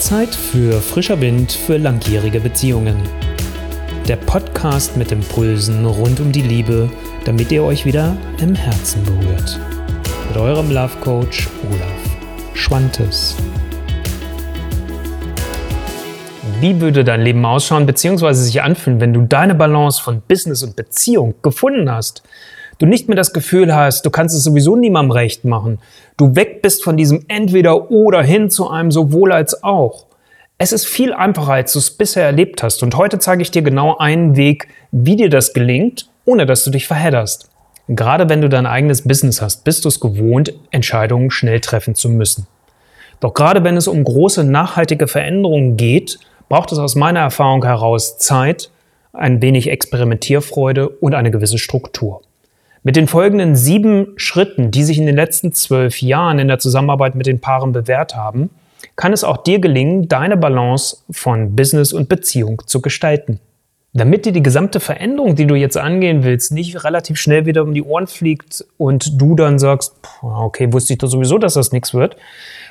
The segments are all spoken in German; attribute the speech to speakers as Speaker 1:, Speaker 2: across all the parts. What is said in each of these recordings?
Speaker 1: Zeit für frischer Wind für langjährige Beziehungen. Der Podcast mit Impulsen rund um die Liebe, damit ihr euch wieder im Herzen berührt. Mit eurem Love Coach Olaf Schwantes. Wie würde dein Leben ausschauen bzw. sich anfühlen, wenn du deine Balance von Business und Beziehung gefunden hast? Du nicht mehr das Gefühl hast, du kannst es sowieso niemandem recht machen, du weg bist von diesem entweder oder hin zu einem sowohl als auch. Es ist viel einfacher, als du es bisher erlebt hast. Und heute zeige ich dir genau einen Weg, wie dir das gelingt, ohne dass du dich verhedderst. Gerade wenn du dein eigenes Business hast, bist du es gewohnt, Entscheidungen schnell treffen zu müssen. Doch gerade wenn es um große nachhaltige Veränderungen geht, braucht es aus meiner Erfahrung heraus Zeit, ein wenig Experimentierfreude und eine gewisse Struktur. Mit den folgenden sieben Schritten, die sich in den letzten zwölf Jahren in der Zusammenarbeit mit den Paaren bewährt haben, kann es auch dir gelingen, deine Balance von Business und Beziehung zu gestalten. Damit dir die gesamte Veränderung, die du jetzt angehen willst, nicht relativ schnell wieder um die Ohren fliegt und du dann sagst, okay, wusste ich doch sowieso, dass das nichts wird,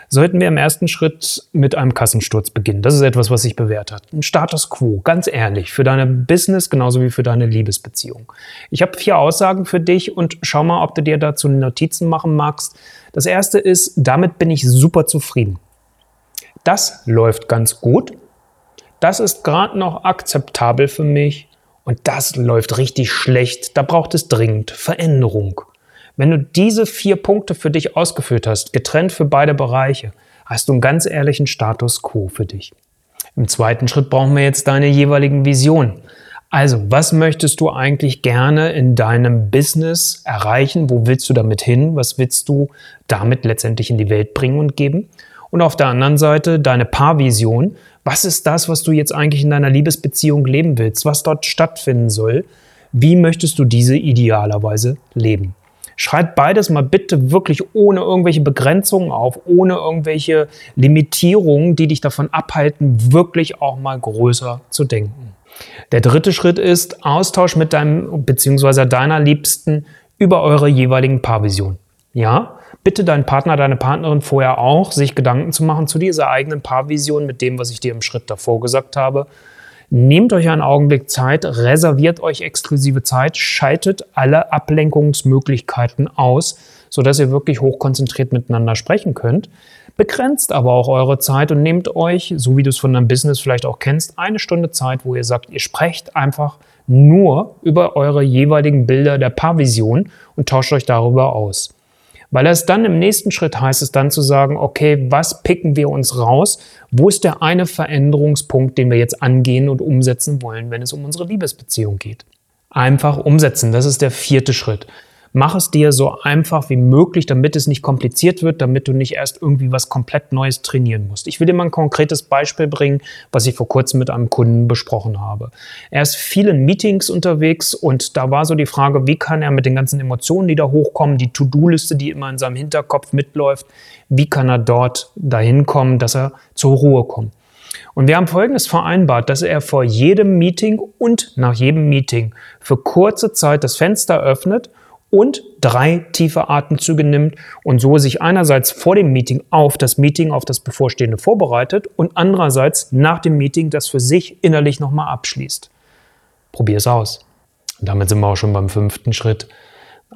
Speaker 1: sollten wir im ersten Schritt mit einem Kassensturz beginnen. Das ist etwas, was sich bewährt hat. Ein Status quo, ganz ehrlich, für deine Business genauso wie für deine Liebesbeziehung. Ich habe vier Aussagen für dich und schau mal, ob du dir dazu Notizen machen magst. Das erste ist, damit bin ich super zufrieden. Das läuft ganz gut. Das ist gerade noch akzeptabel für mich. Und das läuft richtig schlecht. Da braucht es dringend Veränderung. Wenn du diese vier Punkte für dich ausgeführt hast, getrennt für beide Bereiche, hast du einen ganz ehrlichen Status quo für dich. Im zweiten Schritt brauchen wir jetzt deine jeweiligen Visionen. Also, was möchtest du eigentlich gerne in deinem Business erreichen? Wo willst du damit hin? Was willst du damit letztendlich in die Welt bringen und geben? Und auf der anderen Seite deine Paarvision. Was ist das, was du jetzt eigentlich in deiner Liebesbeziehung leben willst? Was dort stattfinden soll? Wie möchtest du diese idealerweise leben? Schreib beides mal bitte wirklich ohne irgendwelche Begrenzungen auf, ohne irgendwelche Limitierungen, die dich davon abhalten, wirklich auch mal größer zu denken. Der dritte Schritt ist Austausch mit deinem bzw. deiner Liebsten über eure jeweiligen Paarvisionen. Ja, bitte deinen Partner, deine Partnerin vorher auch, sich Gedanken zu machen zu dieser eigenen Paarvision mit dem, was ich dir im Schritt davor gesagt habe Nehmt euch einen Augenblick Zeit, reserviert euch exklusive Zeit, schaltet alle Ablenkungsmöglichkeiten aus, sodass ihr wirklich hochkonzentriert miteinander sprechen könnt. Begrenzt aber auch eure Zeit und nehmt euch, so wie du es von deinem Business vielleicht auch kennst, eine Stunde Zeit, wo ihr sagt, ihr sprecht einfach nur über eure jeweiligen Bilder der Paarvision und tauscht euch darüber aus. Weil es dann im nächsten Schritt heißt es dann zu sagen, okay, was picken wir uns raus? Wo ist der eine Veränderungspunkt, den wir jetzt angehen und umsetzen wollen, wenn es um unsere Liebesbeziehung geht? Einfach umsetzen, das ist der vierte Schritt. Mach es dir so einfach wie möglich, damit es nicht kompliziert wird, damit du nicht erst irgendwie was komplett Neues trainieren musst. Ich will dir mal ein konkretes Beispiel bringen, was ich vor kurzem mit einem Kunden besprochen habe. Er ist vielen Meetings unterwegs und da war so die Frage, wie kann er mit den ganzen Emotionen, die da hochkommen, die To-Do-Liste, die immer in seinem Hinterkopf mitläuft, wie kann er dort dahin kommen, dass er zur Ruhe kommt. Und wir haben Folgendes vereinbart, dass er vor jedem Meeting und nach jedem Meeting für kurze Zeit das Fenster öffnet und drei tiefe Atemzüge nimmt und so sich einerseits vor dem Meeting auf das Meeting, auf das bevorstehende vorbereitet und andererseits nach dem Meeting das für sich innerlich nochmal abschließt. Probier es aus. Und damit sind wir auch schon beim fünften Schritt.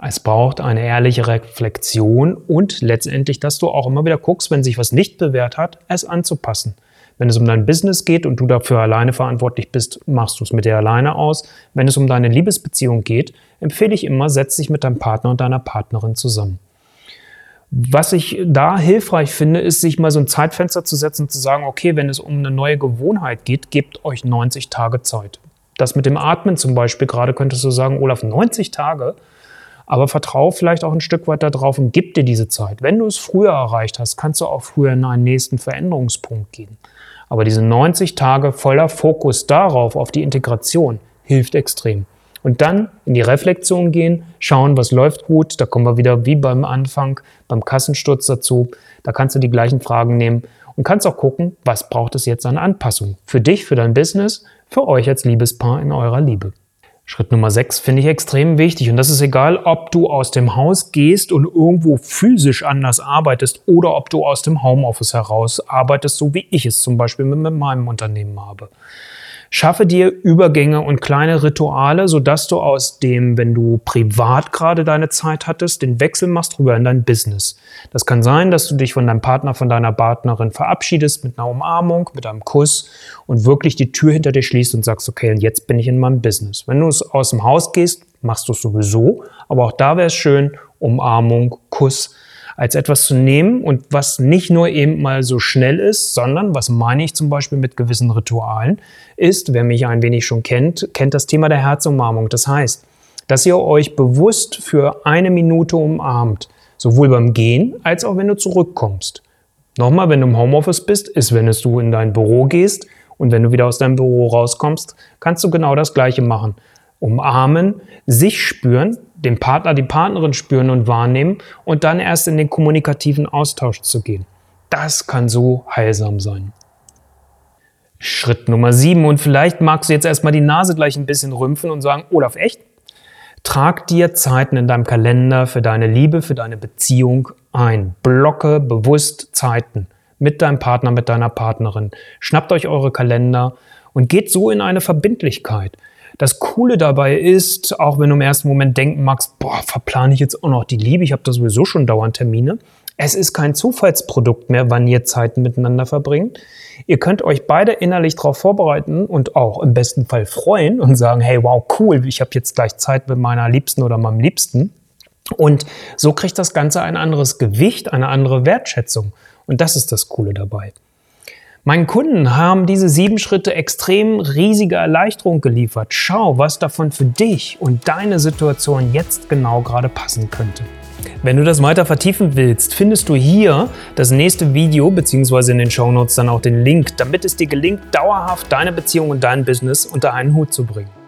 Speaker 1: Es braucht eine ehrliche Reflexion und letztendlich, dass du auch immer wieder guckst, wenn sich was nicht bewährt hat, es anzupassen. Wenn es um dein Business geht und du dafür alleine verantwortlich bist, machst du es mit dir alleine aus. Wenn es um deine Liebesbeziehung geht, empfehle ich immer, setz dich mit deinem Partner und deiner Partnerin zusammen. Was ich da hilfreich finde, ist, sich mal so ein Zeitfenster zu setzen und zu sagen, okay, wenn es um eine neue Gewohnheit geht, gebt euch 90 Tage Zeit. Das mit dem Atmen zum Beispiel, gerade könntest du sagen, Olaf, 90 Tage, aber vertraue vielleicht auch ein Stück weit darauf und gib dir diese Zeit. Wenn du es früher erreicht hast, kannst du auch früher in einen nächsten Veränderungspunkt gehen. Aber diese 90 Tage voller Fokus darauf, auf die Integration, hilft extrem. Und dann in die Reflexion gehen, schauen, was läuft gut. Da kommen wir wieder wie beim Anfang, beim Kassensturz dazu. Da kannst du die gleichen Fragen nehmen und kannst auch gucken, was braucht es jetzt an Anpassung. Für dich, für dein Business, für euch als Liebespaar in eurer Liebe. Schritt Nummer 6 finde ich extrem wichtig und das ist egal, ob du aus dem Haus gehst und irgendwo physisch anders arbeitest oder ob du aus dem Homeoffice heraus arbeitest, so wie ich es zum Beispiel mit meinem Unternehmen habe. Schaffe dir Übergänge und kleine Rituale, sodass du aus dem, wenn du privat gerade deine Zeit hattest, den Wechsel machst rüber in dein Business. Das kann sein, dass du dich von deinem Partner, von deiner Partnerin verabschiedest mit einer Umarmung, mit einem Kuss und wirklich die Tür hinter dir schließt und sagst, okay, und jetzt bin ich in meinem Business. Wenn du aus dem Haus gehst, machst du es sowieso, aber auch da wäre es schön, Umarmung, Kuss, als etwas zu nehmen und was nicht nur eben mal so schnell ist, sondern, was meine ich zum Beispiel mit gewissen Ritualen, ist, wer mich ein wenig schon kennt, kennt das Thema der Herzumarmung. Das heißt, dass ihr euch bewusst für eine Minute umarmt, sowohl beim Gehen als auch wenn du zurückkommst. Nochmal, wenn du im Homeoffice bist, ist, wenn du in dein Büro gehst und wenn du wieder aus deinem Büro rauskommst, kannst du genau das Gleiche machen. Umarmen, sich spüren, den Partner, die Partnerin spüren und wahrnehmen und dann erst in den kommunikativen Austausch zu gehen. Das kann so heilsam sein. Schritt Nummer sieben und vielleicht magst du jetzt erstmal die Nase gleich ein bisschen rümpfen und sagen, Olaf, echt? Trag dir Zeiten in deinem Kalender für deine Liebe, für deine Beziehung ein. Blocke bewusst Zeiten mit deinem Partner, mit deiner Partnerin. Schnappt euch eure Kalender und geht so in eine Verbindlichkeit. Das Coole dabei ist, auch wenn du im ersten Moment denken magst, boah, verplane ich jetzt auch noch die Liebe, ich habe da sowieso schon dauernd Termine. Es ist kein Zufallsprodukt mehr, wann ihr Zeiten miteinander verbringt. Ihr könnt euch beide innerlich darauf vorbereiten und auch im besten Fall freuen und sagen, hey, wow, cool, ich habe jetzt gleich Zeit mit meiner Liebsten oder meinem Liebsten. Und so kriegt das Ganze ein anderes Gewicht, eine andere Wertschätzung. Und das ist das Coole dabei. Meinen Kunden haben diese sieben Schritte extrem riesige Erleichterung geliefert. Schau, was davon für dich und deine Situation jetzt genau gerade passen könnte. Wenn du das weiter vertiefen willst, findest du hier das nächste Video beziehungsweise in den Shownotes dann auch den Link, damit es dir gelingt, dauerhaft deine Beziehung und dein Business unter einen Hut zu bringen.